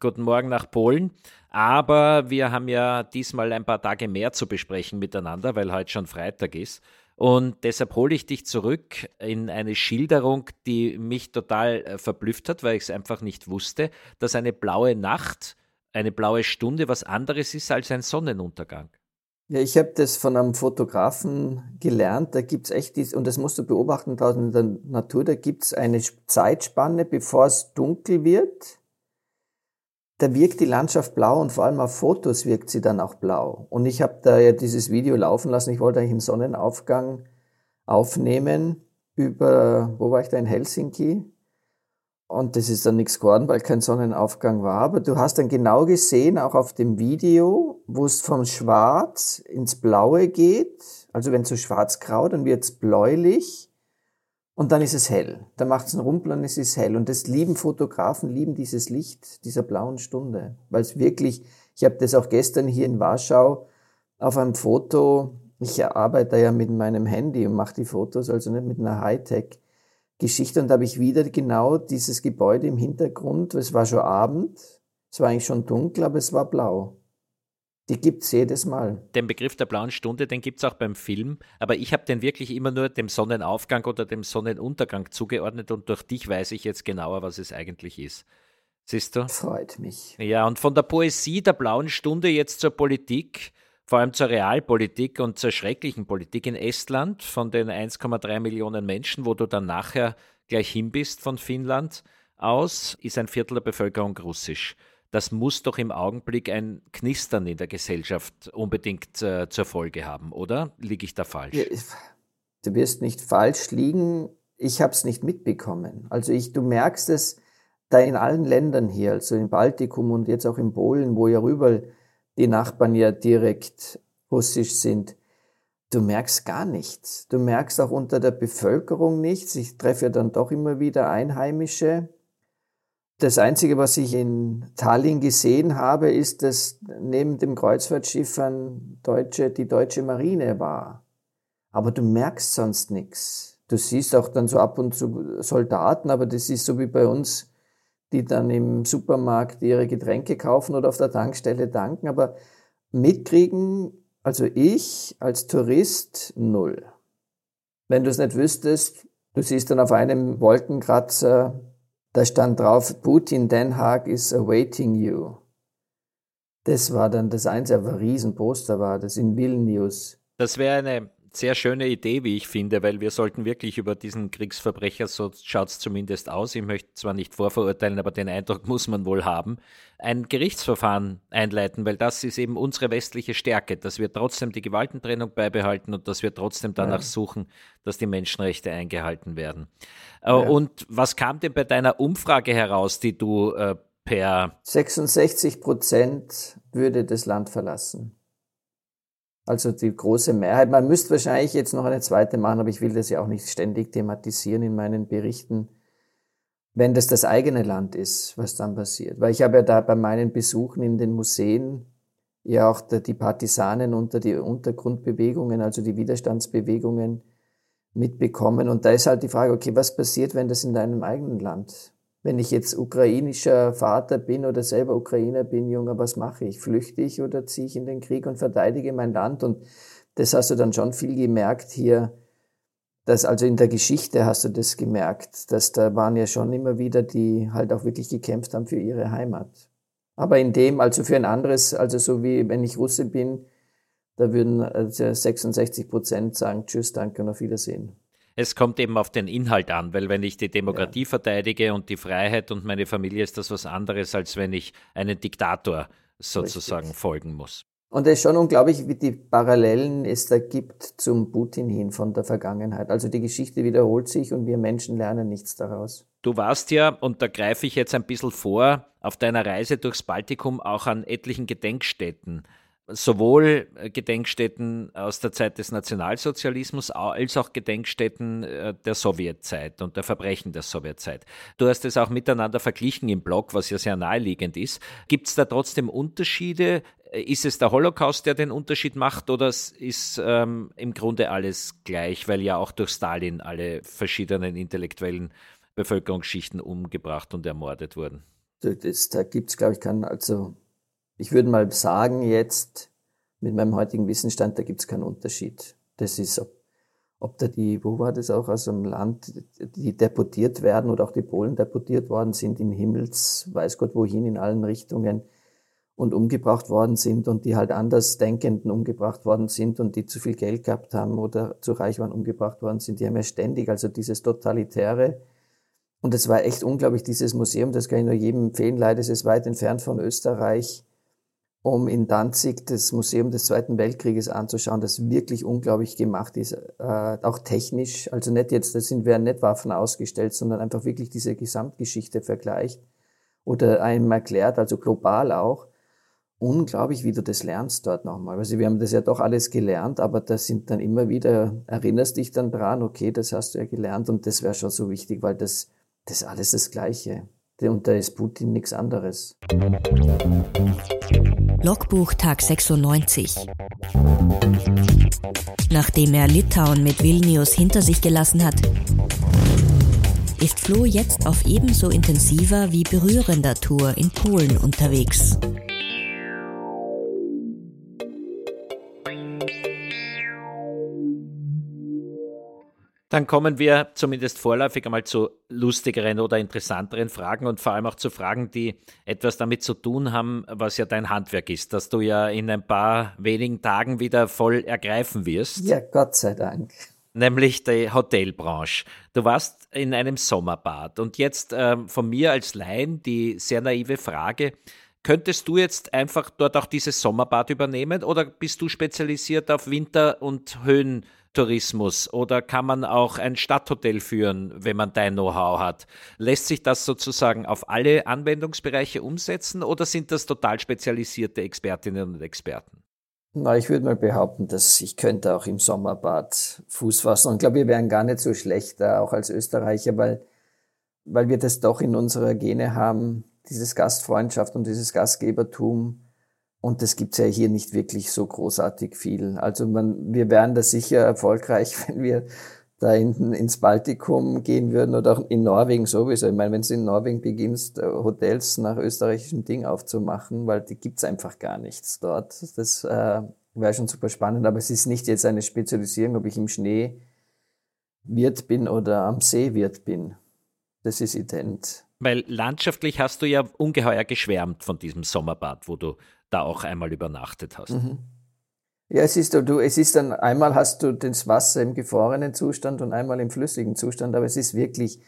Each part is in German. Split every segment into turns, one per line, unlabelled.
Guten Morgen nach Polen. Aber wir haben ja diesmal ein paar Tage mehr zu besprechen miteinander, weil heute schon Freitag ist. Und deshalb hole ich dich zurück in eine Schilderung, die mich total äh, verblüfft hat, weil ich es einfach nicht wusste, dass eine blaue Nacht, eine blaue Stunde was anderes ist als ein Sonnenuntergang.
Ja, ich habe das von einem Fotografen gelernt. Da gibt's echt dies, und das musst du beobachten draußen in der Natur, da gibt's eine Zeitspanne, bevor es dunkel wird da wirkt die Landschaft blau und vor allem auf Fotos wirkt sie dann auch blau. Und ich habe da ja dieses Video laufen lassen. Ich wollte eigentlich einen Sonnenaufgang aufnehmen über, wo war ich da in Helsinki? Und das ist dann nichts geworden, weil kein Sonnenaufgang war. Aber du hast dann genau gesehen, auch auf dem Video, wo es vom Schwarz ins Blaue geht. Also wenn es so schwarz-grau, dann wird es bläulich. Und dann ist es hell. Da macht es einen Rumpel und es ist hell. Und das lieben Fotografen, lieben dieses Licht dieser blauen Stunde. Weil es wirklich, ich habe das auch gestern hier in Warschau auf einem Foto, ich arbeite ja mit meinem Handy und mache die Fotos, also nicht mit einer Hightech-Geschichte. Und da habe ich wieder genau dieses Gebäude im Hintergrund. Es war schon Abend, es war eigentlich schon dunkel, aber es war blau. Die gibt es jedes Mal.
Den Begriff der blauen Stunde, den gibt es auch beim Film, aber ich habe den wirklich immer nur dem Sonnenaufgang oder dem Sonnenuntergang zugeordnet und durch dich weiß ich jetzt genauer, was es eigentlich ist. Siehst du?
Freut mich.
Ja, und von der Poesie der blauen Stunde jetzt zur Politik, vor allem zur Realpolitik und zur schrecklichen Politik in Estland von den 1,3 Millionen Menschen, wo du dann nachher gleich hin bist von Finnland aus, ist ein Viertel der Bevölkerung russisch das muss doch im Augenblick ein Knistern in der Gesellschaft unbedingt äh, zur Folge haben, oder? Liege ich da falsch?
Du wirst nicht falsch liegen. Ich habe es nicht mitbekommen. Also ich, du merkst es da in allen Ländern hier, also im Baltikum und jetzt auch in Polen, wo ja rüber die Nachbarn ja direkt russisch sind. Du merkst gar nichts. Du merkst auch unter der Bevölkerung nichts. Ich treffe ja dann doch immer wieder Einheimische, das Einzige, was ich in Tallinn gesehen habe, ist, dass neben dem Kreuzfahrtschiff ein Deutsche, die deutsche Marine war. Aber du merkst sonst nichts. Du siehst auch dann so ab und zu Soldaten, aber das ist so wie bei uns, die dann im Supermarkt ihre Getränke kaufen oder auf der Tankstelle danken. Aber mitkriegen, also ich als Tourist, null. Wenn du es nicht wüsstest, du siehst dann auf einem Wolkenkratzer da stand drauf, Putin Den Haag is awaiting you. Das war dann das Einzige, aber ein Riesenposter war das in Vilnius.
Das wäre eine sehr schöne Idee, wie ich finde, weil wir sollten wirklich über diesen Kriegsverbrecher, so schaut es zumindest aus, ich möchte zwar nicht vorverurteilen, aber den Eindruck muss man wohl haben, ein Gerichtsverfahren einleiten, weil das ist eben unsere westliche Stärke, dass wir trotzdem die Gewaltentrennung beibehalten und dass wir trotzdem danach ja. suchen, dass die Menschenrechte eingehalten werden. Äh, ja. Und was kam denn bei deiner Umfrage heraus, die du äh, per
66 Prozent würde das Land verlassen. Also die große Mehrheit. Man müsste wahrscheinlich jetzt noch eine zweite machen, aber ich will das ja auch nicht ständig thematisieren in meinen Berichten. Wenn das das eigene Land ist, was dann passiert. Weil ich habe ja da bei meinen Besuchen in den Museen ja auch die Partisanen unter die Untergrundbewegungen, also die Widerstandsbewegungen mitbekommen. Und da ist halt die Frage, okay, was passiert, wenn das in deinem eigenen Land wenn ich jetzt ukrainischer Vater bin oder selber Ukrainer bin, Junge, was mache ich? Flüchte ich oder ziehe ich in den Krieg und verteidige mein Land? Und das hast du dann schon viel gemerkt hier, dass also in der Geschichte hast du das gemerkt, dass da waren ja schon immer wieder, die halt auch wirklich gekämpft haben für ihre Heimat. Aber in dem, also für ein anderes, also so wie wenn ich Russe bin, da würden also 66 Prozent sagen Tschüss, danke und auf Wiedersehen.
Es kommt eben auf den Inhalt an, weil wenn ich die Demokratie ja. verteidige und die Freiheit und meine Familie, ist das was anderes, als wenn ich einen Diktator sozusagen Richtig. folgen muss.
Und es ist schon unglaublich, wie die Parallelen es da gibt zum Putin hin von der Vergangenheit. Also die Geschichte wiederholt sich und wir Menschen lernen nichts daraus.
Du warst ja, und da greife ich jetzt ein bisschen vor, auf deiner Reise durchs Baltikum auch an etlichen Gedenkstätten sowohl äh, Gedenkstätten aus der Zeit des Nationalsozialismus als auch Gedenkstätten äh, der Sowjetzeit und der Verbrechen der Sowjetzeit. Du hast es auch miteinander verglichen im Blog, was ja sehr naheliegend ist. Gibt es da trotzdem Unterschiede? Äh, ist es der Holocaust, der den Unterschied macht, oder ist ähm, im Grunde alles gleich, weil ja auch durch Stalin alle verschiedenen intellektuellen Bevölkerungsschichten umgebracht und ermordet wurden?
Das, da gibt es, glaube ich, keinen, also ich würde mal sagen jetzt, mit meinem heutigen Wissensstand, da gibt es keinen Unterschied. Das ist, ob, ob da die, wo war das auch aus einem Land, die deportiert werden oder auch die Polen deportiert worden sind in Himmels, weiß Gott wohin, in allen Richtungen und umgebracht worden sind und die halt Andersdenkenden umgebracht worden sind und die zu viel Geld gehabt haben oder zu reich waren umgebracht worden sind, die haben ja ständig, also dieses totalitäre, und es war echt unglaublich, dieses Museum, das kann ich nur jedem empfehlen, leider ist es weit entfernt von Österreich, um in Danzig das Museum des Zweiten Weltkrieges anzuschauen, das wirklich unglaublich gemacht ist, äh, auch technisch. Also nicht jetzt, da sind werden nicht Waffen ausgestellt, sondern einfach wirklich diese Gesamtgeschichte vergleicht oder einem erklärt, also global auch. Unglaublich, wie du das lernst dort nochmal. Also wir haben das ja doch alles gelernt, aber das sind dann immer wieder, erinnerst dich dann dran, okay, das hast du ja gelernt und das wäre schon so wichtig, weil das, das ist alles das Gleiche. Und da ist Putin nichts anderes.
Logbuch Tag 96. Nachdem er Litauen mit Vilnius hinter sich gelassen hat, ist Flo jetzt auf ebenso intensiver wie berührender Tour in Polen unterwegs.
Dann kommen wir zumindest vorläufig einmal zu lustigeren oder interessanteren Fragen und vor allem auch zu Fragen, die etwas damit zu tun haben, was ja dein Handwerk ist, dass du ja in ein paar wenigen Tagen wieder voll ergreifen wirst.
Ja, Gott sei Dank.
Nämlich die Hotelbranche. Du warst in einem Sommerbad und jetzt äh, von mir als Laien die sehr naive Frage, Könntest du jetzt einfach dort auch dieses Sommerbad übernehmen oder bist du spezialisiert auf Winter- und Höhen? Tourismus oder kann man auch ein Stadthotel führen, wenn man dein Know-how hat? Lässt sich das sozusagen auf alle Anwendungsbereiche umsetzen oder sind das total spezialisierte Expertinnen und Experten?
Na, ich würde mal behaupten, dass ich könnte auch im Sommerbad Fuß fassen. Und ich glaube, wir wären gar nicht so schlecht, auch als Österreicher, weil, weil wir das doch in unserer Gene haben, dieses Gastfreundschaft und dieses Gastgebertum und das gibt's ja hier nicht wirklich so großartig viel. Also man, wir wären da sicher erfolgreich, wenn wir da hinten ins Baltikum gehen würden oder auch in Norwegen sowieso. Ich meine, wenn du in Norwegen beginnst, äh, Hotels nach österreichischen Ding aufzumachen, weil die gibt's einfach gar nichts dort. Das äh, wäre schon super spannend, aber es ist nicht jetzt eine Spezialisierung, ob ich im Schnee Wirt bin oder am See Wirt bin. Das ist ident.
Weil landschaftlich hast du ja ungeheuer geschwärmt von diesem Sommerbad, wo du da auch einmal übernachtet hast. Mhm.
Ja, es ist, du, es ist dann, einmal hast du das Wasser im gefrorenen Zustand und einmal im flüssigen Zustand, aber es ist wirklich,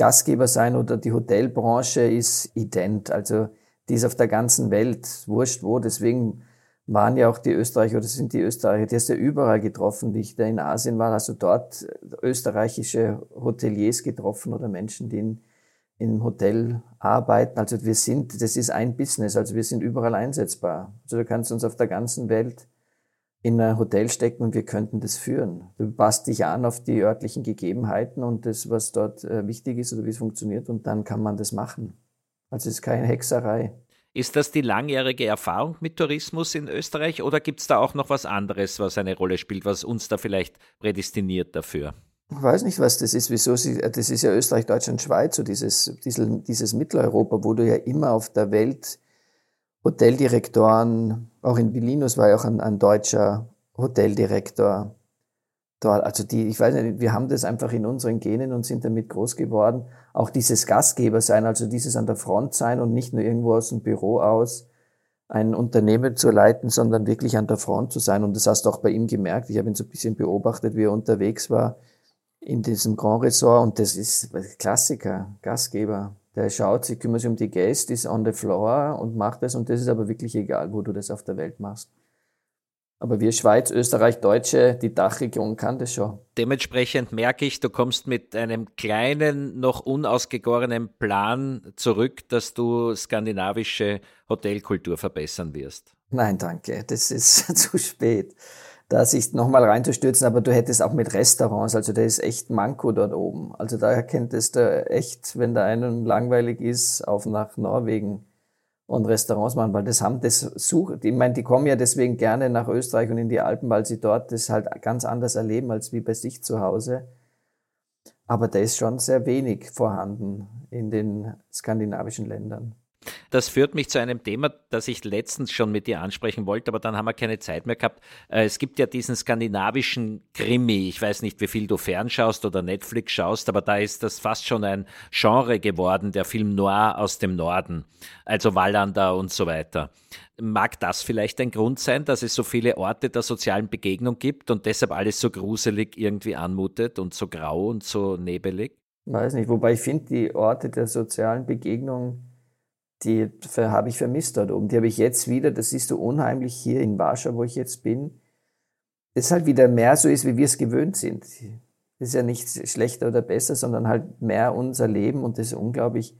Gastgeber sein oder die Hotelbranche ist ident. Also, die ist auf der ganzen Welt, wurscht wo, deswegen waren ja auch die Österreicher oder sind die Österreicher, die hast du ja überall getroffen, wie ich da in Asien war, hast du dort österreichische Hoteliers getroffen oder Menschen, die in im Hotel arbeiten. Also wir sind, das ist ein Business, also wir sind überall einsetzbar. Also du kannst uns auf der ganzen Welt in ein Hotel stecken und wir könnten das führen. Du passt dich an auf die örtlichen Gegebenheiten und das, was dort äh, wichtig ist oder wie es funktioniert und dann kann man das machen. Also es ist keine Hexerei.
Ist das die langjährige Erfahrung mit Tourismus in Österreich oder gibt es da auch noch was anderes, was eine Rolle spielt, was uns da vielleicht prädestiniert dafür?
Ich weiß nicht, was das ist, wieso sie, das ist ja Österreich, Deutschland, Schweiz, so dieses, dieses, dieses Mitteleuropa, wo du ja immer auf der Welt Hoteldirektoren, auch in Vilnius war ja auch ein, ein deutscher Hoteldirektor dort. Also die, ich weiß nicht, wir haben das einfach in unseren Genen und sind damit groß geworden. auch dieses Gastgeber sein, also dieses an der Front sein und nicht nur irgendwo aus dem Büro aus ein Unternehmen zu leiten, sondern wirklich an der Front zu sein. Und das hast du auch bei ihm gemerkt. Ich habe ihn so ein bisschen beobachtet, wie er unterwegs war in diesem Grand Resort. Und das ist Klassiker, Gastgeber. Der schaut sich, kümmert sich um die Gäste, ist on the floor und macht das. Und das ist aber wirklich egal, wo du das auf der Welt machst. Aber wir Schweiz, Österreich, Deutsche, die Dachregion kann das schon.
Dementsprechend merke ich, du kommst mit einem kleinen, noch unausgegorenen Plan zurück, dass du skandinavische Hotelkultur verbessern wirst.
Nein, danke. Das ist zu spät, da sich nochmal reinzustürzen. Aber du hättest auch mit Restaurants, also der ist echt Manko dort oben. Also da erkenntest du echt, wenn da einem langweilig ist, auf nach Norwegen und Restaurants machen, weil das haben, das sucht, ich meine, die kommen ja deswegen gerne nach Österreich und in die Alpen, weil sie dort das halt ganz anders erleben als wie bei sich zu Hause. Aber da ist schon sehr wenig vorhanden in den skandinavischen Ländern.
Das führt mich zu einem Thema, das ich letztens schon mit dir ansprechen wollte, aber dann haben wir keine Zeit mehr gehabt. Äh, es gibt ja diesen skandinavischen Krimi. Ich weiß nicht, wie viel du fernschaust oder Netflix schaust, aber da ist das fast schon ein Genre geworden, der Film Noir aus dem Norden, also Wallander und so weiter. Mag das vielleicht ein Grund sein, dass es so viele Orte der sozialen Begegnung gibt und deshalb alles so gruselig irgendwie anmutet und so grau und so nebelig?
Weiß nicht, wobei ich finde, die Orte der sozialen Begegnung die habe ich vermisst dort oben. Die habe ich jetzt wieder, das siehst du unheimlich hier in Warschau, wo ich jetzt bin. Es halt wieder mehr so ist, wie wir es gewöhnt sind. Das ist ja nicht schlechter oder besser, sondern halt mehr unser Leben und das ist unglaublich.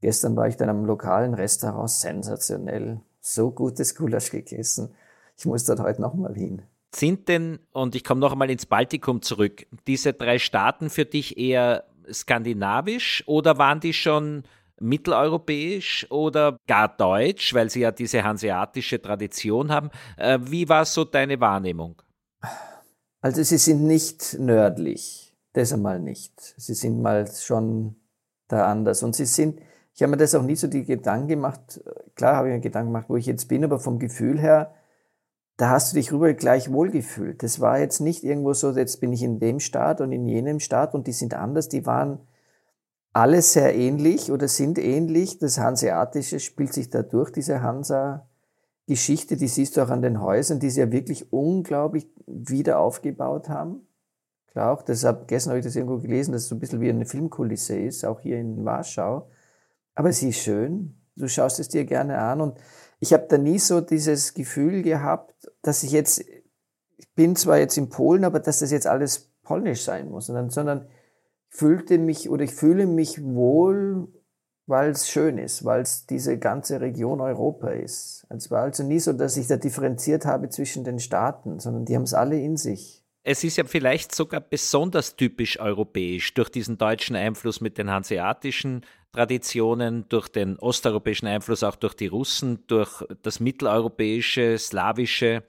Gestern war ich dann am lokalen Restaurant, sensationell. So gutes Gulasch gegessen. Ich muss dort heute nochmal hin.
Sind denn, und ich komme noch einmal ins Baltikum zurück, diese drei Staaten für dich eher skandinavisch oder waren die schon mitteleuropäisch oder gar deutsch, weil sie ja diese hanseatische Tradition haben. Äh, wie war so deine Wahrnehmung?
Also sie sind nicht nördlich, das einmal nicht. Sie sind mal schon da anders. Und sie sind, ich habe mir das auch nie so die Gedanken gemacht, klar habe ich mir Gedanken gemacht, wo ich jetzt bin, aber vom Gefühl her, da hast du dich rüber gleich wohlgefühlt. Das war jetzt nicht irgendwo so, jetzt bin ich in dem Staat und in jenem Staat und die sind anders, die waren alle sehr ähnlich oder sind ähnlich. Das Hanseatische spielt sich da durch, diese Hansa-Geschichte, die siehst du auch an den Häusern, die sie ja wirklich unglaublich wieder aufgebaut haben. Klar auch, deshalb, gestern habe ich das irgendwo gelesen, dass es so ein bisschen wie eine Filmkulisse ist, auch hier in Warschau. Aber sie ist schön, du schaust es dir gerne an und ich habe da nie so dieses Gefühl gehabt, dass ich jetzt, ich bin zwar jetzt in Polen, aber dass das jetzt alles polnisch sein muss, sondern, sondern fühlte mich oder ich fühle mich wohl, weil es schön ist, weil es diese ganze Region Europa ist. Es war also nie so, dass ich da differenziert habe zwischen den Staaten, sondern die haben es alle in sich.
Es ist ja vielleicht sogar besonders typisch europäisch durch diesen deutschen Einfluss mit den hanseatischen Traditionen, durch den osteuropäischen Einfluss, auch durch die Russen, durch das mitteleuropäische, slawische,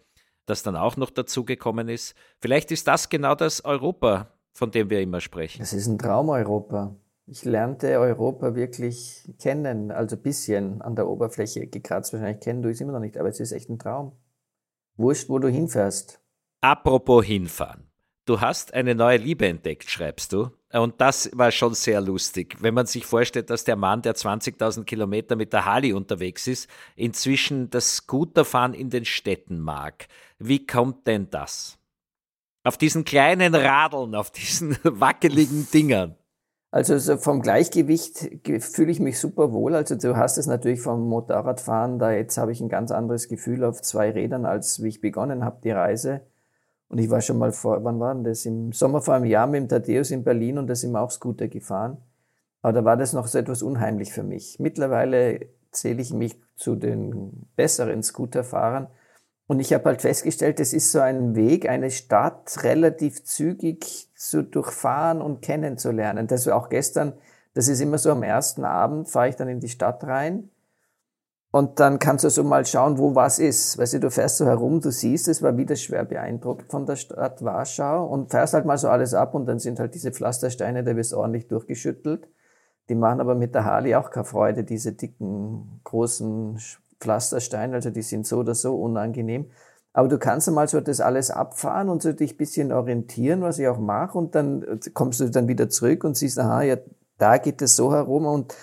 das dann auch noch dazugekommen ist. Vielleicht ist das genau das Europa, von dem wir immer sprechen.
Es ist ein Traum Europa. Ich lernte Europa wirklich kennen, also ein bisschen an der Oberfläche gekratzt. Wahrscheinlich kennen du es immer noch nicht, aber es ist echt ein Traum. Wurscht, wo du hinfährst.
Apropos hinfahren. Du hast eine neue Liebe entdeckt, schreibst du. Und das war schon sehr lustig, wenn man sich vorstellt, dass der Mann, der 20.000 Kilometer mit der Harley unterwegs ist, inzwischen das Scooterfahren in den Städten mag. Wie kommt denn das? Auf diesen kleinen Radeln, auf diesen wackeligen Dingern.
Also so vom Gleichgewicht fühle ich mich super wohl. Also du hast es natürlich vom Motorradfahren, da jetzt habe ich ein ganz anderes Gefühl auf zwei Rädern, als wie ich begonnen habe, die Reise. Und ich war schon mal vor, wann war denn das? Im Sommer vor einem Jahr mit dem Thaddeus in Berlin und da sind wir auch Scooter gefahren. Aber da war das noch so etwas unheimlich für mich. Mittlerweile zähle ich mich zu den besseren Scooterfahrern und ich habe halt festgestellt, es ist so ein Weg, eine Stadt relativ zügig zu durchfahren und kennenzulernen. Das war auch gestern, das ist immer so am ersten Abend, fahre ich dann in die Stadt rein und dann kannst du so mal schauen, wo was ist. Weißt du, du fährst so herum, du siehst, es war wieder schwer beeindruckt von der Stadt Warschau und fährst halt mal so alles ab und dann sind halt diese Pflastersteine, da wirst ordentlich durchgeschüttelt. Die machen aber mit der Harley auch keine Freude, diese dicken, großen Pflasterstein, also die sind so oder so unangenehm. Aber du kannst einmal so das alles abfahren und so dich bisschen orientieren, was ich auch mache, und dann kommst du dann wieder zurück und siehst, aha, ja, da geht es so herum und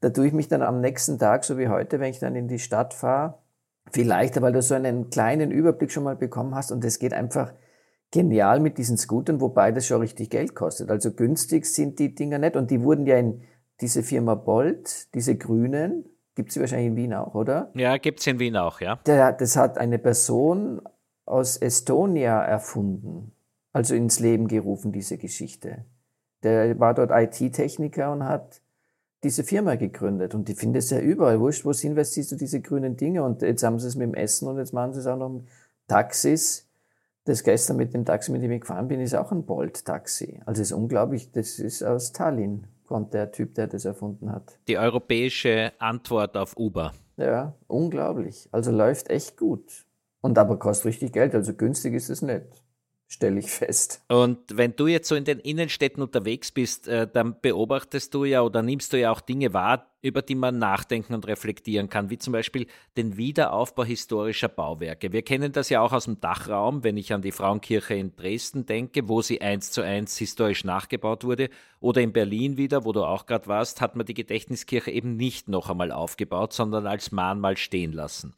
da tue ich mich dann am nächsten Tag, so wie heute, wenn ich dann in die Stadt fahre, viel leichter, weil du so einen kleinen Überblick schon mal bekommen hast und es geht einfach genial mit diesen Scootern, wobei das schon richtig Geld kostet. Also günstig sind die Dinger nicht und die wurden ja in diese Firma Bolt, diese grünen, gibt sie wahrscheinlich in Wien auch, oder?
Ja, gibt es in Wien auch, ja.
Der, das hat eine Person aus Estonia erfunden, also ins Leben gerufen, diese Geschichte. Der war dort IT-Techniker und hat diese Firma gegründet. Und die finden es ja überall. Wurscht, wo investierst du diese grünen Dinge? Und jetzt haben sie es mit dem Essen und jetzt machen sie es auch noch mit Taxis. Das gestern mit dem Taxi, mit dem ich gefahren bin, ist auch ein Bolt-Taxi. Also es ist unglaublich. Das ist aus Tallinn, kommt der Typ, der das erfunden hat.
Die europäische Antwort auf Uber.
Ja, unglaublich. Also läuft echt gut. Und aber kostet richtig Geld. Also günstig ist es nicht stelle ich fest.
Und wenn du jetzt so in den Innenstädten unterwegs bist, äh, dann beobachtest du ja oder nimmst du ja auch Dinge wahr, über die man nachdenken und reflektieren kann, wie zum Beispiel den Wiederaufbau historischer Bauwerke. Wir kennen das ja auch aus dem Dachraum, wenn ich an die Frauenkirche in Dresden denke, wo sie eins zu eins historisch nachgebaut wurde, oder in Berlin wieder, wo du auch gerade warst, hat man die Gedächtniskirche eben nicht noch einmal aufgebaut, sondern als Mahnmal stehen lassen.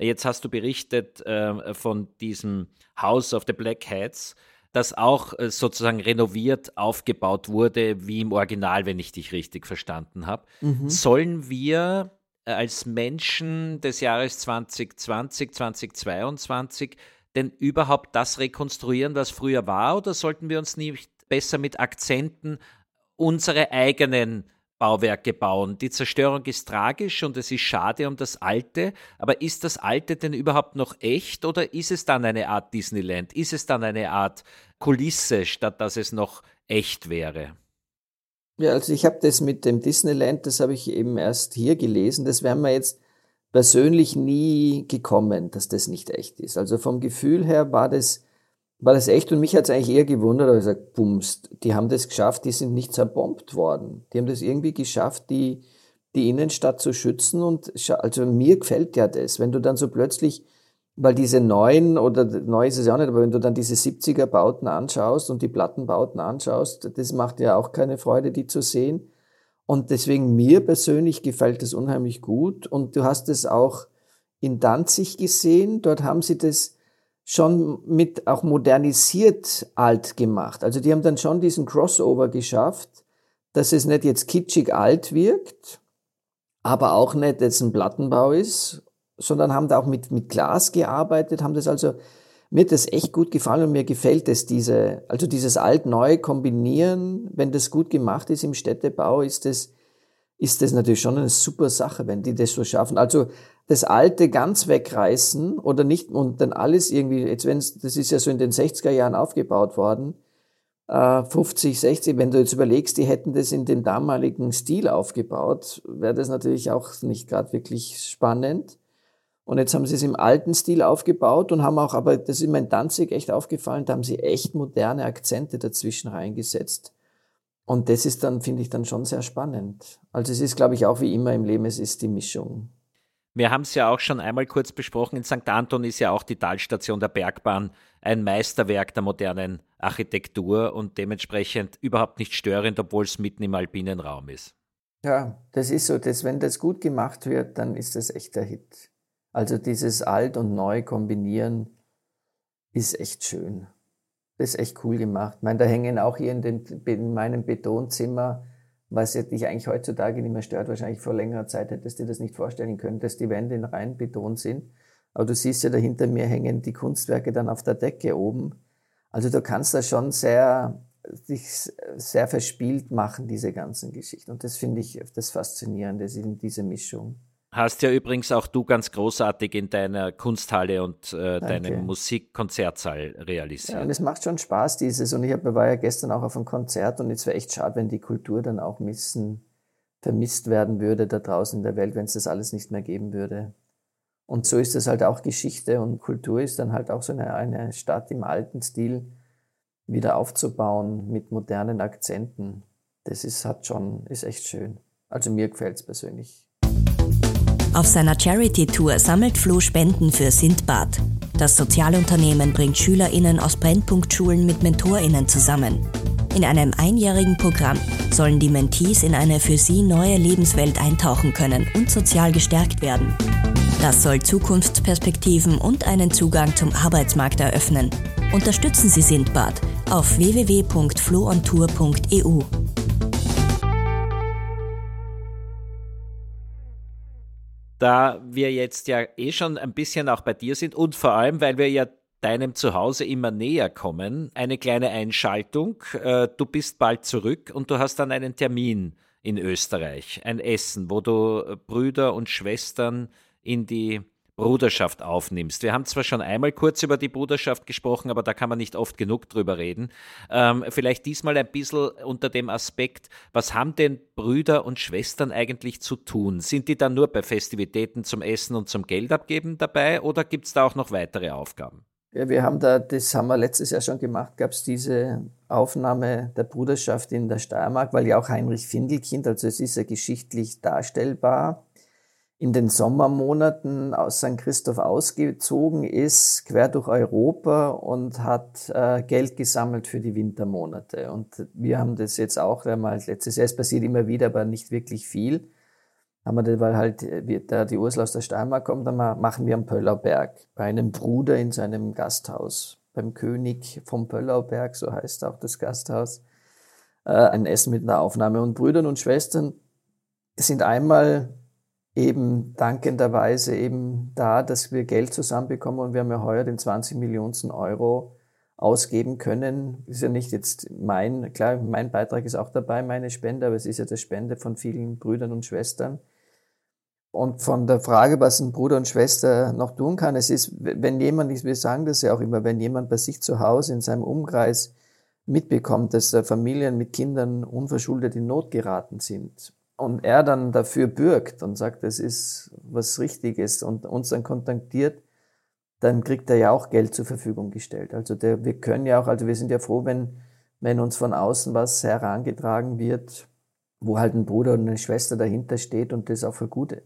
Jetzt hast du berichtet äh, von diesem House of the Black Hats, das auch äh, sozusagen renoviert aufgebaut wurde, wie im Original, wenn ich dich richtig verstanden habe. Mhm. Sollen wir äh, als Menschen des Jahres 2020, 2022 denn überhaupt das rekonstruieren, was früher war, oder sollten wir uns nicht besser mit Akzenten unsere eigenen Bauwerke bauen. Die Zerstörung ist tragisch und es ist schade um das Alte, aber ist das Alte denn überhaupt noch echt oder ist es dann eine Art Disneyland? Ist es dann eine Art Kulisse, statt dass es noch echt wäre?
Ja, also ich habe das mit dem Disneyland, das habe ich eben erst hier gelesen, das wäre mir jetzt persönlich nie gekommen, dass das nicht echt ist. Also vom Gefühl her war das war das echt und mich hat es eigentlich eher gewundert, aber ich gesagt, bums, die haben das geschafft, die sind nicht zerbombt worden. Die haben das irgendwie geschafft, die, die Innenstadt zu schützen und also mir gefällt ja das, wenn du dann so plötzlich, weil diese neuen oder neu ist es ja auch nicht, aber wenn du dann diese 70er Bauten anschaust und die Plattenbauten anschaust, das macht ja auch keine Freude, die zu sehen. Und deswegen mir persönlich gefällt das unheimlich gut und du hast es auch in Danzig gesehen, dort haben sie das schon mit auch modernisiert alt gemacht. Also die haben dann schon diesen Crossover geschafft, dass es nicht jetzt kitschig alt wirkt, aber auch nicht jetzt ein Plattenbau ist, sondern haben da auch mit, mit Glas gearbeitet, haben das also, mir hat das echt gut gefallen und mir gefällt es, diese, also dieses alt-neu kombinieren, wenn das gut gemacht ist im Städtebau, ist das, ist das natürlich schon eine super Sache, wenn die das so schaffen. Also das Alte ganz wegreißen oder nicht und dann alles irgendwie, jetzt wenn's, das ist ja so in den 60er Jahren aufgebaut worden, äh, 50, 60, wenn du jetzt überlegst, die hätten das in dem damaligen Stil aufgebaut, wäre das natürlich auch nicht gerade wirklich spannend. Und jetzt haben sie es im alten Stil aufgebaut und haben auch, aber das ist mir in Danzig echt aufgefallen, da haben sie echt moderne Akzente dazwischen reingesetzt. Und das ist dann, finde ich, dann schon sehr spannend. Also es ist, glaube ich, auch wie immer im Leben, es ist die Mischung.
Wir haben es ja auch schon einmal kurz besprochen. In St. Anton ist ja auch die Talstation der Bergbahn ein Meisterwerk der modernen Architektur und dementsprechend überhaupt nicht störend, obwohl es mitten im alpinen Raum ist.
Ja, das ist so. Dass, wenn das gut gemacht wird, dann ist das echt der Hit. Also dieses Alt und Neu kombinieren ist echt schön. Das ist echt cool gemacht. Ich meine, da hängen auch hier in, den, in meinem Betonzimmer was dich eigentlich heutzutage nicht mehr stört. Wahrscheinlich vor längerer Zeit hättest du dir das nicht vorstellen können, dass die Wände in rein Beton sind. Aber du siehst ja, da hinter mir hängen die Kunstwerke dann auf der Decke oben. Also du kannst da schon sehr, dich sehr verspielt machen, diese ganzen Geschichten. Und das finde ich das Faszinierende, diese Mischung.
Hast ja übrigens auch du ganz großartig in deiner Kunsthalle und äh, deinem Musikkonzertsaal realisiert. Ja,
und es macht schon Spaß, dieses. Und ich hab, war ja gestern auch auf einem Konzert und es wäre echt schade, wenn die Kultur dann auch missen, vermisst werden würde da draußen in der Welt, wenn es das alles nicht mehr geben würde. Und so ist es halt auch Geschichte und Kultur ist dann halt auch so eine, eine Stadt im alten Stil wieder aufzubauen mit modernen Akzenten. Das ist, hat schon, ist echt schön. Also mir gefällt es persönlich.
Auf seiner Charity-Tour sammelt Flo Spenden für Sindbad. Das Sozialunternehmen bringt SchülerInnen aus Brennpunktschulen mit MentorInnen zusammen. In einem einjährigen Programm sollen die Mentees in eine für sie neue Lebenswelt eintauchen können und sozial gestärkt werden. Das soll Zukunftsperspektiven und einen Zugang zum Arbeitsmarkt eröffnen. Unterstützen Sie Sindbad auf www.floontour.eu.
Da wir jetzt ja eh schon ein bisschen auch bei dir sind und vor allem, weil wir ja deinem Zuhause immer näher kommen. Eine kleine Einschaltung. Äh, du bist bald zurück und du hast dann einen Termin in Österreich, ein Essen, wo du Brüder und Schwestern in die Bruderschaft aufnimmst. Wir haben zwar schon einmal kurz über die Bruderschaft gesprochen, aber da kann man nicht oft genug drüber reden. Ähm, vielleicht diesmal ein bisschen unter dem Aspekt, was haben denn Brüder und Schwestern eigentlich zu tun? Sind die dann nur bei Festivitäten zum Essen und zum Geld abgeben dabei oder gibt es da auch noch weitere Aufgaben?
Ja, wir haben da, das haben wir letztes Jahr schon gemacht, gab es diese Aufnahme der Bruderschaft in der Steiermark, weil ja auch Heinrich Findelkind, also es ist ja geschichtlich darstellbar, in den Sommermonaten aus St. Christoph ausgezogen ist, quer durch Europa und hat äh, Geld gesammelt für die Wintermonate. Und wir haben das jetzt auch einmal letztes Jahr, es passiert immer wieder, aber nicht wirklich viel haben wir das, weil halt äh, da die Ursula aus der Steiermark kommt, dann machen wir am Pöllauberg bei einem Bruder in seinem Gasthaus, beim König vom Pöllauberg, so heißt auch das Gasthaus, äh, ein Essen mit einer Aufnahme. Und Brüdern und Schwestern sind einmal eben dankenderweise eben da, dass wir Geld zusammenbekommen und wir haben ja heuer den 20 Millionen Euro ausgeben können. Ist ja nicht jetzt mein, klar, mein Beitrag ist auch dabei, meine Spende, aber es ist ja die Spende von vielen Brüdern und Schwestern. Und von der Frage, was ein Bruder und Schwester noch tun kann, es ist, wenn jemand, wir sagen das ja auch immer, wenn jemand bei sich zu Hause in seinem Umkreis mitbekommt, dass Familien mit Kindern unverschuldet in Not geraten sind und er dann dafür bürgt und sagt, das ist was Richtiges und uns dann kontaktiert, dann kriegt er ja auch Geld zur Verfügung gestellt. Also der, wir können ja auch, also wir sind ja froh, wenn, wenn uns von außen was herangetragen wird, wo halt ein Bruder und eine Schwester dahinter steht und das auch für gut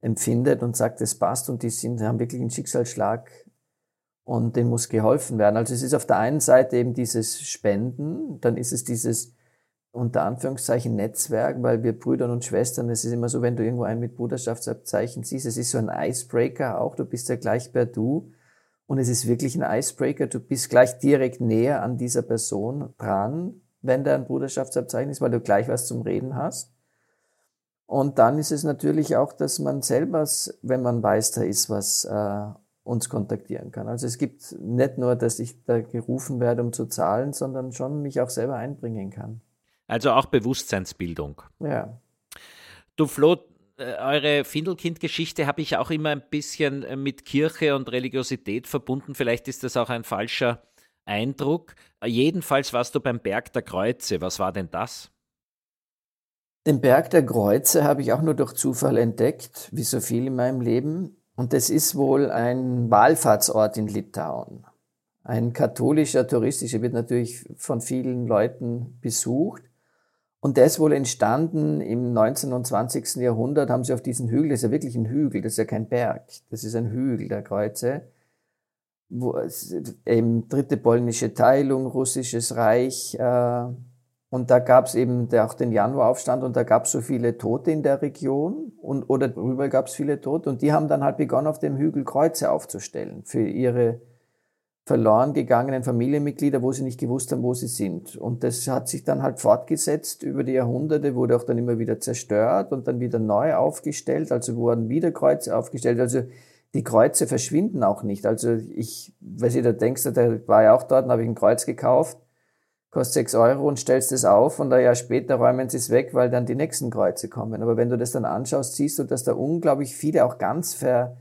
empfindet und sagt, es passt und die sind, haben wirklich einen Schicksalsschlag und dem muss geholfen werden. Also es ist auf der einen Seite eben dieses Spenden, dann ist es dieses unter Anführungszeichen Netzwerk, weil wir Brüdern und Schwestern, es ist immer so, wenn du irgendwo einen mit Bruderschaftsabzeichen siehst, es ist so ein Icebreaker auch, du bist ja gleich per Du und es ist wirklich ein Icebreaker, du bist gleich direkt näher an dieser Person dran, wenn da ein Bruderschaftsabzeichen ist, weil du gleich was zum Reden hast. Und dann ist es natürlich auch, dass man selber, wenn man weiß, da ist was, äh, uns kontaktieren kann. Also es gibt nicht nur, dass ich da gerufen werde, um zu zahlen, sondern schon mich auch selber einbringen kann.
Also auch Bewusstseinsbildung.
Ja.
Du Flo, äh, eure Findelkind-Geschichte habe ich auch immer ein bisschen äh, mit Kirche und Religiosität verbunden. Vielleicht ist das auch ein falscher Eindruck. Jedenfalls warst du beim Berg der Kreuze. Was war denn das?
Den Berg der Kreuze habe ich auch nur durch Zufall entdeckt, wie so viel in meinem Leben. Und das ist wohl ein Wallfahrtsort in Litauen. Ein katholischer, touristischer, wird natürlich von vielen Leuten besucht. Und der ist wohl entstanden im 19. und 20. Jahrhundert, haben sie auf diesen Hügel, das ist ja wirklich ein Hügel, das ist ja kein Berg, das ist ein Hügel der Kreuze, wo es, eben dritte polnische Teilung, russisches Reich, äh, und da gab es eben auch den Januaraufstand und da gab es so viele Tote in der Region und oder darüber gab es viele Tote und die haben dann halt begonnen, auf dem Hügel Kreuze aufzustellen für ihre verloren gegangenen Familienmitglieder, wo sie nicht gewusst haben, wo sie sind. Und das hat sich dann halt fortgesetzt über die Jahrhunderte, wurde auch dann immer wieder zerstört und dann wieder neu aufgestellt, also wurden wieder Kreuze aufgestellt. Also die Kreuze verschwinden auch nicht. Also ich, weiß ich, da denkst, da war ja auch dort, habe ich ein Kreuz gekauft kostet sechs Euro und stellst es auf und ein Jahr später räumen sie es weg, weil dann die nächsten Kreuze kommen. Aber wenn du das dann anschaust, siehst du, dass da unglaublich viele auch ganz ver,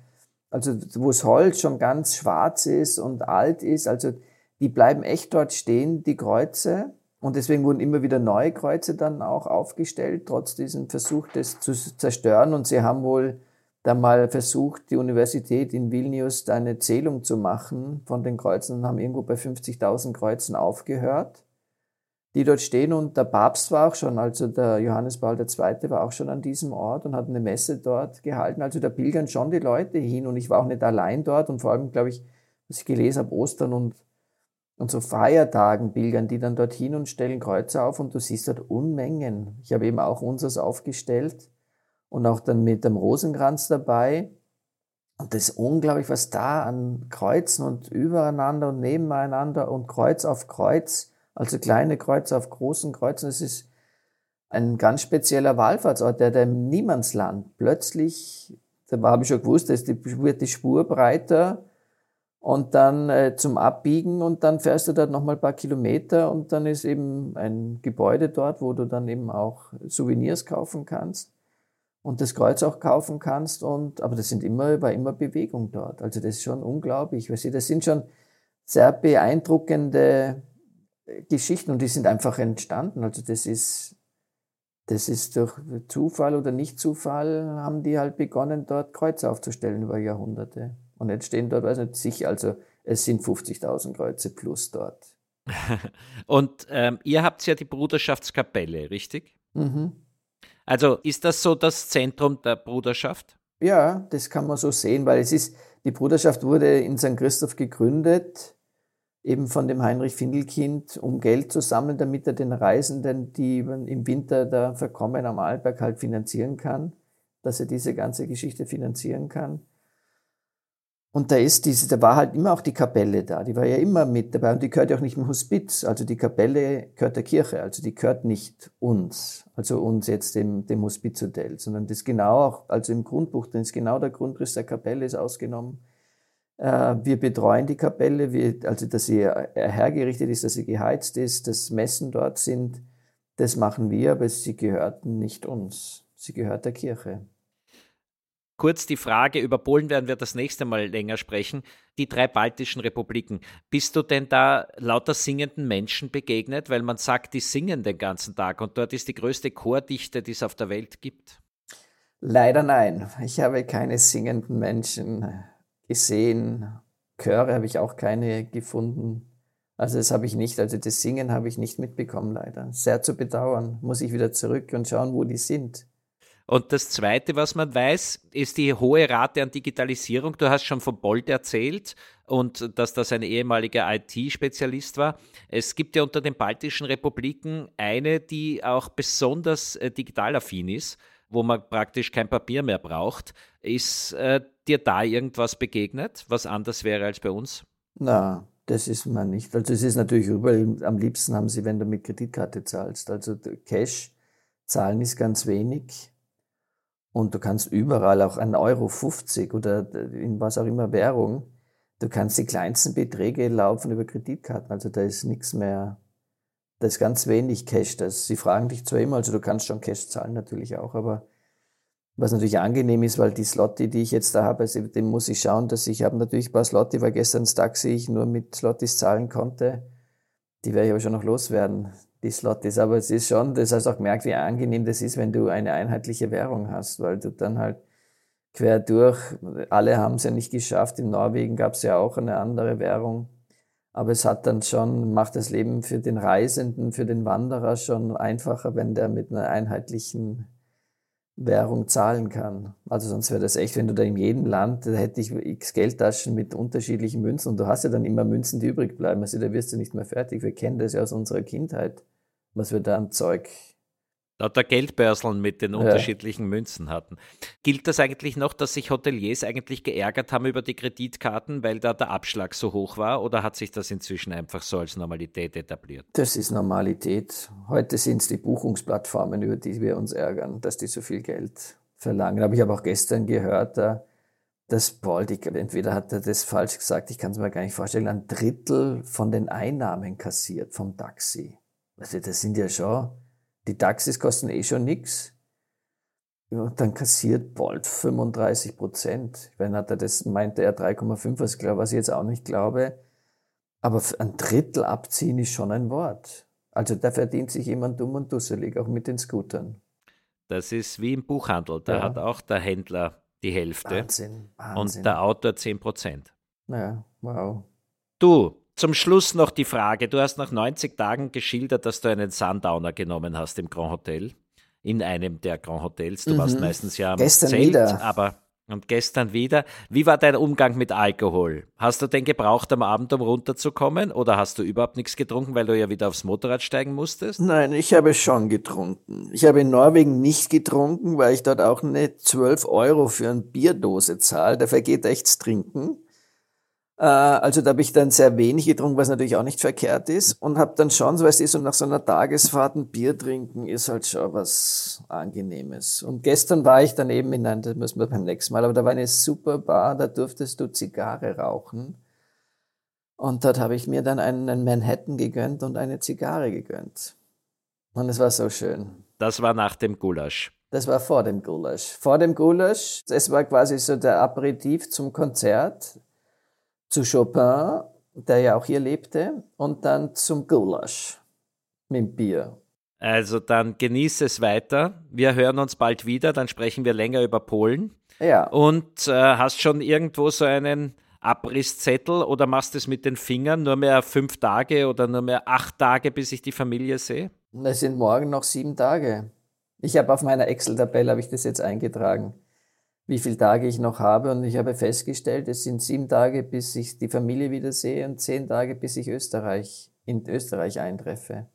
also wo das Holz schon ganz schwarz ist und alt ist, also die bleiben echt dort stehen, die Kreuze. Und deswegen wurden immer wieder neue Kreuze dann auch aufgestellt, trotz diesem Versuch, das zu zerstören. Und sie haben wohl dann mal versucht, die Universität in Vilnius da eine Zählung zu machen von den Kreuzen und haben irgendwo bei 50.000 Kreuzen aufgehört die dort stehen. Und der Papst war auch schon, also der Johannes Paul II. war auch schon an diesem Ort und hat eine Messe dort gehalten. Also da pilgern schon die Leute hin und ich war auch nicht allein dort und vor allem, glaube ich, was ich gelesen habe, Ostern und, Und zu Feiertagen pilgern die dann dorthin und stellen Kreuze auf und du siehst dort Unmengen. Ich habe eben auch unseres aufgestellt und auch dann mit dem Rosenkranz dabei. Und das ist unglaublich, was da an Kreuzen und übereinander und nebeneinander und Kreuz auf Kreuz, also kleine Kreuze auf großen Kreuzen, das ist ein ganz spezieller Wallfahrtsort, der, der im Niemandsland plötzlich, da habe ich schon gewusst, da wird die Spur breiter und dann äh, zum Abbiegen und dann fährst du dort nochmal ein paar Kilometer und dann ist eben ein Gebäude dort, wo du dann eben auch Souvenirs kaufen kannst und das Kreuz auch kaufen kannst und, aber das sind immer, war immer Bewegung dort. Also das ist schon unglaublich. Weißt du, das sind schon sehr beeindruckende Geschichten und die sind einfach entstanden. Also das ist, das ist durch Zufall oder nicht Zufall haben die halt begonnen, dort Kreuze aufzustellen über Jahrhunderte. Und jetzt stehen dort, weiß nicht, sicher, also es sind 50.000 Kreuze plus dort.
Und ähm, ihr habt ja die Bruderschaftskapelle, richtig? Mhm. Also ist das so das Zentrum der Bruderschaft?
Ja, das kann man so sehen, weil es ist, die Bruderschaft wurde in St. Christoph gegründet, eben von dem Heinrich Findelkind, um Geld zu sammeln, damit er den Reisenden, die im Winter da verkommen am Arlberg halt finanzieren kann, dass er diese ganze Geschichte finanzieren kann. Und da ist diese, da war halt immer auch die Kapelle da, die war ja immer mit dabei und die gehört ja auch nicht im Hospiz. Also die Kapelle gehört der Kirche, also die gehört nicht uns, also uns jetzt dem, dem Hospizhotel, sondern das genau auch, also im Grundbuch, dann ist genau der Grundriss der Kapelle ist ausgenommen. Äh, wir betreuen die Kapelle, wir, also dass sie hergerichtet ist, dass sie geheizt ist, dass Messen dort sind, das machen wir, aber sie gehörten nicht uns. Sie gehört der Kirche.
Kurz die Frage, über Polen werden wir das nächste Mal länger sprechen. Die drei baltischen Republiken. Bist du denn da lauter singenden Menschen begegnet? Weil man sagt, die singen den ganzen Tag und dort ist die größte Chordichte, die es auf der Welt gibt.
Leider nein. Ich habe keine singenden Menschen gesehen. Chöre habe ich auch keine gefunden. Also das habe ich nicht. Also das Singen habe ich nicht mitbekommen, leider. Sehr zu bedauern. Muss ich wieder zurück und schauen, wo die sind.
Und das Zweite, was man weiß, ist die hohe Rate an Digitalisierung. Du hast schon von Bolt erzählt und dass das ein ehemaliger IT-Spezialist war. Es gibt ja unter den baltischen Republiken eine, die auch besonders äh, digitalaffin ist, wo man praktisch kein Papier mehr braucht. Ist äh, dir da irgendwas begegnet, was anders wäre als bei uns?
Na, das ist man nicht. Also es ist natürlich überall, am liebsten haben sie, wenn du mit Kreditkarte zahlst. Also Cash zahlen ist ganz wenig. Und du kannst überall auch ein Euro 50 oder in was auch immer Währung, du kannst die kleinsten Beträge laufen über Kreditkarten. Also da ist nichts mehr, da ist ganz wenig Cash. Das, sie fragen dich zwar immer, also du kannst schon Cash zahlen natürlich auch, aber was natürlich angenehm ist, weil die Slotti, die ich jetzt da habe, also dem muss ich schauen, dass ich habe natürlich ein paar Slotti, weil gestern das Taxi ich nur mit Slottis zahlen konnte. Die werde ich aber schon noch loswerden die Slot ist. Aber es ist schon, das hast du auch gemerkt, wie angenehm das ist, wenn du eine einheitliche Währung hast, weil du dann halt quer durch, alle haben es ja nicht geschafft. In Norwegen gab es ja auch eine andere Währung. Aber es hat dann schon, macht das Leben für den Reisenden, für den Wanderer schon einfacher, wenn der mit einer einheitlichen Währung zahlen kann. Also sonst wäre das echt, wenn du da in jedem Land, da hätte ich x Geldtaschen mit unterschiedlichen Münzen und du hast ja dann immer Münzen, die übrig bleiben. Also da wirst du nicht mehr fertig. Wir kennen das ja aus unserer Kindheit was wir da an Zeug
lauter Geldbörseln mit den ja. unterschiedlichen Münzen hatten. Gilt das eigentlich noch, dass sich Hoteliers eigentlich geärgert haben über die Kreditkarten, weil da der Abschlag so hoch war? Oder hat sich das inzwischen einfach so als Normalität etabliert?
Das ist Normalität. Heute sind es die Buchungsplattformen, über die wir uns ärgern, dass die so viel Geld verlangen. Aber ich habe auch gestern gehört, dass Baltic, entweder hat er das falsch gesagt, ich kann es mir gar nicht vorstellen, ein Drittel von den Einnahmen kassiert vom Taxi. Also das sind ja schon, die Taxis kosten eh schon nichts. Und dann kassiert Bolt 35 Prozent. Wenn hat er das, meinte er 3,5, was, was ich jetzt auch nicht glaube. Aber ein Drittel abziehen ist schon ein Wort. Also da verdient sich jemand dumm und dusselig, auch mit den Scootern.
Das ist wie im Buchhandel. Da ja. hat auch der Händler die Hälfte.
Wahnsinn, Wahnsinn.
Und der Autor 10 Prozent.
Ja, wow.
Du, zum Schluss noch die Frage. Du hast nach 90 Tagen geschildert, dass du einen Sundowner genommen hast im Grand Hotel. In einem der Grand Hotels. Du mhm. warst meistens ja am
Gestern Zelt, wieder.
aber Und gestern wieder. Wie war dein Umgang mit Alkohol? Hast du den gebraucht am Abend, um runterzukommen? Oder hast du überhaupt nichts getrunken, weil du ja wieder aufs Motorrad steigen musstest?
Nein, ich habe schon getrunken. Ich habe in Norwegen nicht getrunken, weil ich dort auch eine 12 Euro für eine Bierdose zahle. Da vergeht echts Trinken. Äh, also da habe ich dann sehr wenig getrunken, was natürlich auch nicht verkehrt ist. Und habe dann schon, so weißt du, so nach so einer Tagesfahrt ein Bier trinken ist halt schon was Angenehmes. Und gestern war ich dann eben in einem, das müssen wir beim nächsten Mal, aber da war eine super Bar, da durftest du Zigarre rauchen. Und dort habe ich mir dann einen Manhattan gegönnt und eine Zigarre gegönnt. Und es war so schön.
Das war nach dem Gulasch.
Das war vor dem Gulasch. Vor dem Gulasch, es war quasi so der Aperitif zum Konzert zu Chopin, der ja auch hier lebte, und dann zum Gulasch mit Bier.
Also dann genieße es weiter. Wir hören uns bald wieder, dann sprechen wir länger über Polen.
Ja.
Und äh, hast schon irgendwo so einen Abrisszettel oder machst du es mit den Fingern? Nur mehr fünf Tage oder nur mehr acht Tage, bis ich die Familie sehe?
Es sind morgen noch sieben Tage. Ich habe auf meiner Excel-Tabelle habe ich das jetzt eingetragen wie viele Tage ich noch habe. Und ich habe festgestellt, es sind sieben Tage, bis ich die Familie wieder sehe und zehn Tage, bis ich Österreich, in Österreich eintreffe.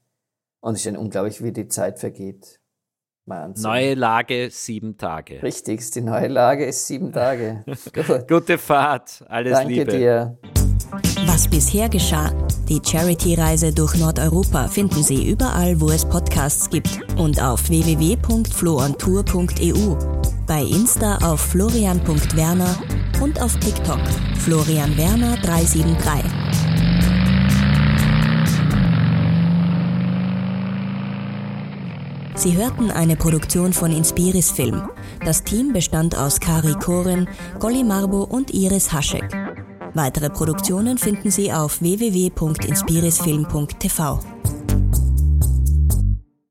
Und es ist schon unglaublich, wie die Zeit vergeht.
Wahnsinn. Neue Lage, sieben Tage.
Richtig, die neue Lage ist sieben Tage.
Gut. Gute Fahrt, alles
Danke
Liebe.
Danke dir.
Was bisher geschah. Die Charity-Reise durch Nordeuropa finden Sie überall, wo es Podcasts gibt und auf www.floontour.eu bei Insta auf florian.werner und auf TikTok Florian Werner 373. Sie hörten eine Produktion von Inspiris Film. Das Team bestand aus Kari Koren, Golly Marbo und Iris Haschek. Weitere Produktionen finden Sie auf www.inspirisfilm.tv.